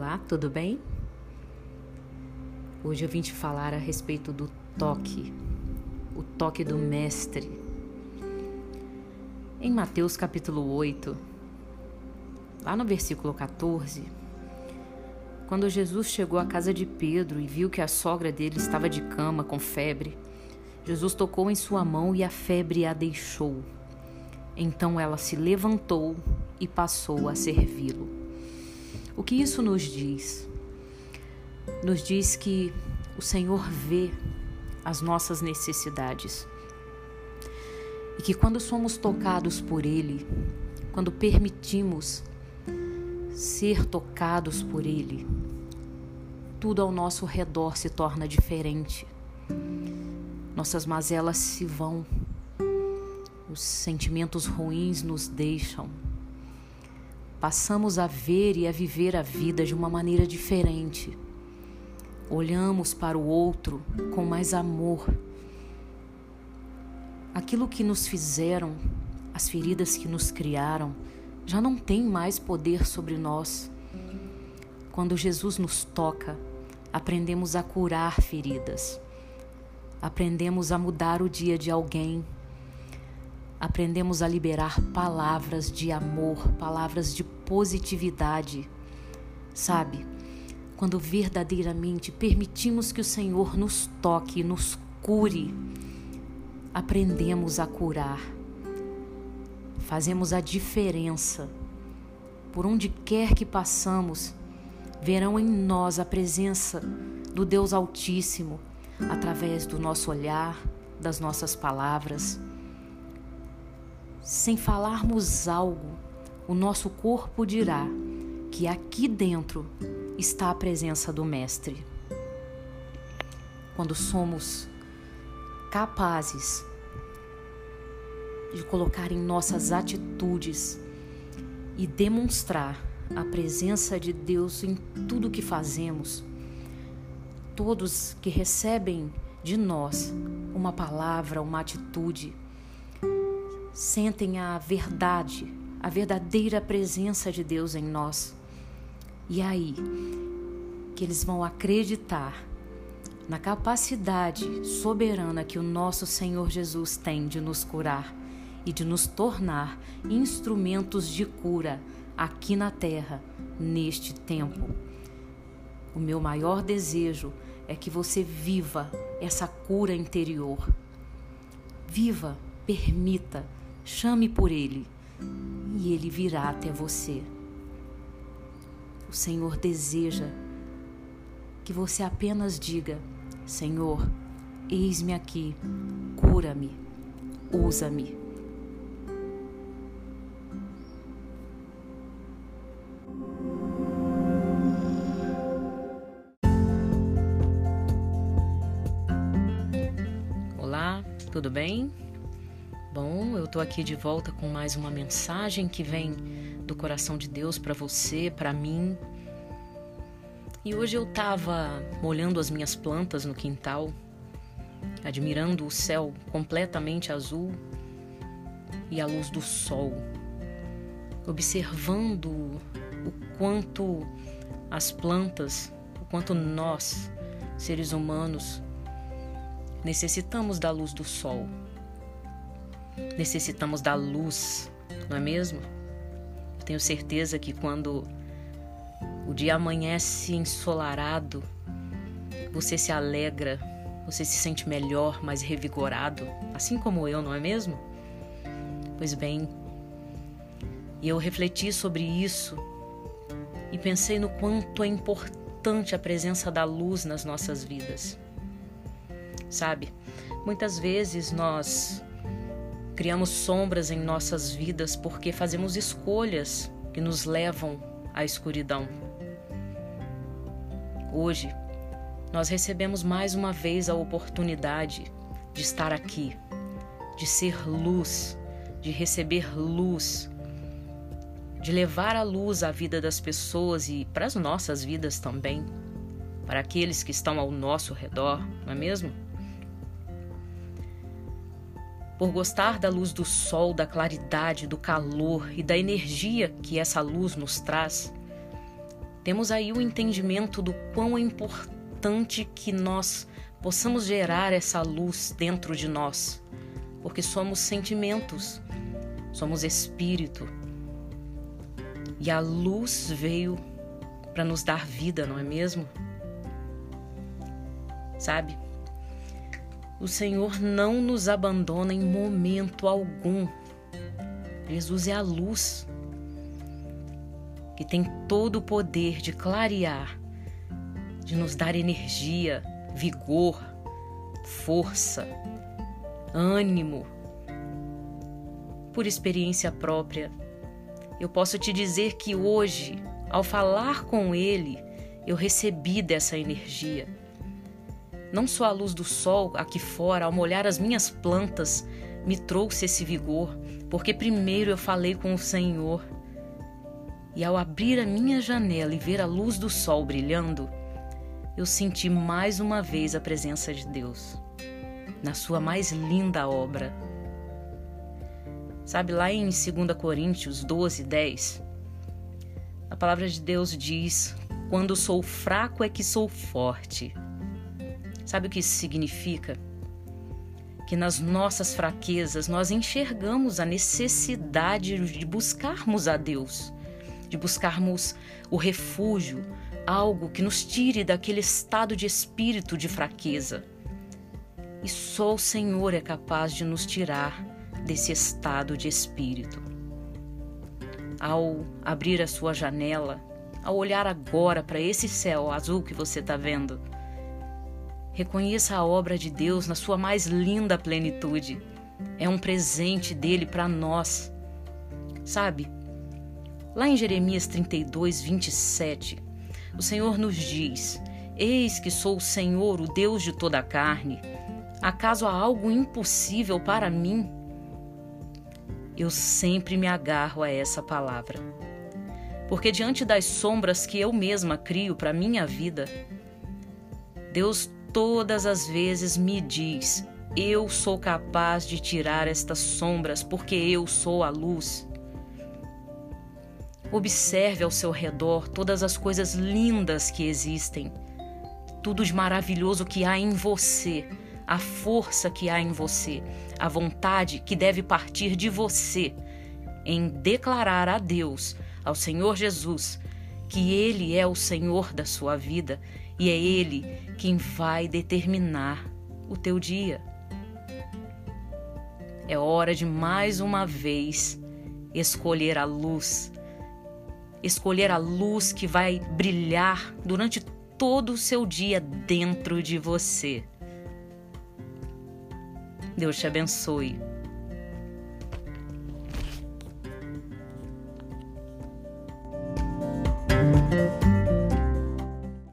Olá, tudo bem? Hoje eu vim te falar a respeito do toque, o toque do Mestre. Em Mateus capítulo 8, lá no versículo 14, quando Jesus chegou à casa de Pedro e viu que a sogra dele estava de cama com febre, Jesus tocou em sua mão e a febre a deixou. Então ela se levantou e passou a servi-lo. O que isso nos diz? Nos diz que o Senhor vê as nossas necessidades e que quando somos tocados por Ele, quando permitimos ser tocados por Ele, tudo ao nosso redor se torna diferente. Nossas mazelas se vão, os sentimentos ruins nos deixam passamos a ver e a viver a vida de uma maneira diferente. Olhamos para o outro com mais amor. Aquilo que nos fizeram, as feridas que nos criaram, já não tem mais poder sobre nós. Quando Jesus nos toca, aprendemos a curar feridas. Aprendemos a mudar o dia de alguém aprendemos a liberar palavras de amor, palavras de positividade. Sabe? Quando verdadeiramente permitimos que o Senhor nos toque, nos cure, aprendemos a curar. Fazemos a diferença. Por onde quer que passamos, verão em nós a presença do Deus Altíssimo através do nosso olhar, das nossas palavras sem falarmos algo, o nosso corpo dirá que aqui dentro está a presença do Mestre. Quando somos capazes de colocar em nossas atitudes e demonstrar a presença de Deus em tudo que fazemos, todos que recebem de nós uma palavra, uma atitude, sentem a verdade, a verdadeira presença de Deus em nós. E aí que eles vão acreditar na capacidade soberana que o nosso Senhor Jesus tem de nos curar e de nos tornar instrumentos de cura aqui na terra, neste tempo. O meu maior desejo é que você viva essa cura interior. Viva, permita Chame por ele e ele virá até você. O Senhor deseja que você apenas diga: Senhor, eis-me aqui, cura-me, usa-me. Olá, tudo bem? Bom, eu tô aqui de volta com mais uma mensagem que vem do coração de Deus para você, para mim. E hoje eu tava molhando as minhas plantas no quintal, admirando o céu completamente azul e a luz do sol, observando o quanto as plantas, o quanto nós, seres humanos, necessitamos da luz do sol necessitamos da luz, não é mesmo? Eu tenho certeza que quando o dia amanhece ensolarado, você se alegra, você se sente melhor, mais revigorado, assim como eu, não é mesmo? Pois bem, e eu refleti sobre isso e pensei no quanto é importante a presença da luz nas nossas vidas. Sabe, muitas vezes nós Criamos sombras em nossas vidas porque fazemos escolhas que nos levam à escuridão. Hoje, nós recebemos mais uma vez a oportunidade de estar aqui, de ser luz, de receber luz, de levar a luz à vida das pessoas e para as nossas vidas também, para aqueles que estão ao nosso redor, não é mesmo? Por gostar da luz do sol, da claridade, do calor e da energia que essa luz nos traz, Temos aí o entendimento do quão é importante que nós possamos gerar essa luz dentro de nós, porque somos sentimentos, somos espírito. E a luz veio para nos dar vida, não é mesmo? Sabe? O Senhor não nos abandona em momento algum. Jesus é a luz que tem todo o poder de clarear, de nos dar energia, vigor, força, ânimo. Por experiência própria, eu posso te dizer que hoje, ao falar com Ele, eu recebi dessa energia. Não só a luz do sol aqui fora, ao molhar as minhas plantas, me trouxe esse vigor, porque primeiro eu falei com o Senhor. E ao abrir a minha janela e ver a luz do sol brilhando, eu senti mais uma vez a presença de Deus, na sua mais linda obra. Sabe, lá em 2 Coríntios 12, 10, a palavra de Deus diz: Quando sou fraco é que sou forte. Sabe o que isso significa? Que nas nossas fraquezas nós enxergamos a necessidade de buscarmos a Deus, de buscarmos o refúgio, algo que nos tire daquele estado de espírito de fraqueza. E só o Senhor é capaz de nos tirar desse estado de espírito. Ao abrir a sua janela, ao olhar agora para esse céu azul que você está vendo, Reconheça a obra de Deus na sua mais linda plenitude. É um presente dele para nós. Sabe? Lá em Jeremias 32, 27, o Senhor nos diz: Eis que sou o Senhor, o Deus de toda a carne. Acaso há algo impossível para mim? Eu sempre me agarro a essa palavra. Porque diante das sombras que eu mesma crio para minha vida, Deus todas as vezes me diz: Eu sou capaz de tirar estas sombras porque eu sou a luz. Observe ao seu redor todas as coisas lindas que existem, tudo de maravilhoso que há em você, a força que há em você, a vontade que deve partir de você em declarar a Deus, ao Senhor Jesus, que Ele é o Senhor da sua vida e é Ele quem vai determinar o teu dia. É hora de mais uma vez escolher a luz, escolher a luz que vai brilhar durante todo o seu dia dentro de você. Deus te abençoe.